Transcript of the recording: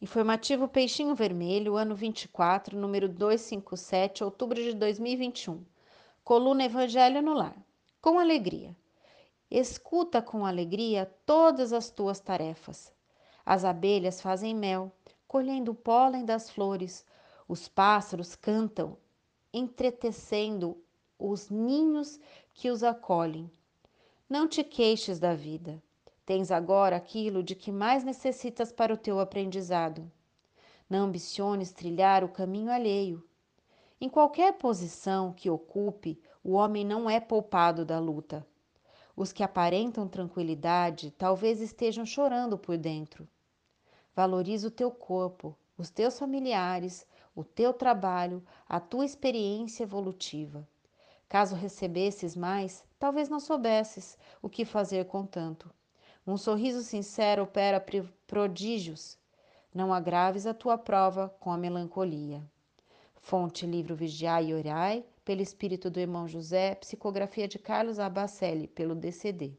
Informativo Peixinho Vermelho, ano 24, número 257, outubro de 2021. Coluna Evangelho no Lar. Com alegria. Escuta com alegria todas as tuas tarefas. As abelhas fazem mel, colhendo o pólen das flores. Os pássaros cantam, entretecendo os ninhos que os acolhem. Não te queixes da vida. Tens agora aquilo de que mais necessitas para o teu aprendizado. Não ambiciones trilhar o caminho alheio. Em qualquer posição que ocupe, o homem não é poupado da luta. Os que aparentam tranquilidade talvez estejam chorando por dentro. Valoriza o teu corpo, os teus familiares, o teu trabalho, a tua experiência evolutiva. Caso recebesses mais, talvez não soubesses o que fazer com tanto. Um sorriso sincero opera prodígios. Não agraves a tua prova com a melancolia. Fonte livro Vigiai e Orai, pelo espírito do irmão José, psicografia de Carlos Abacelli, pelo DCD.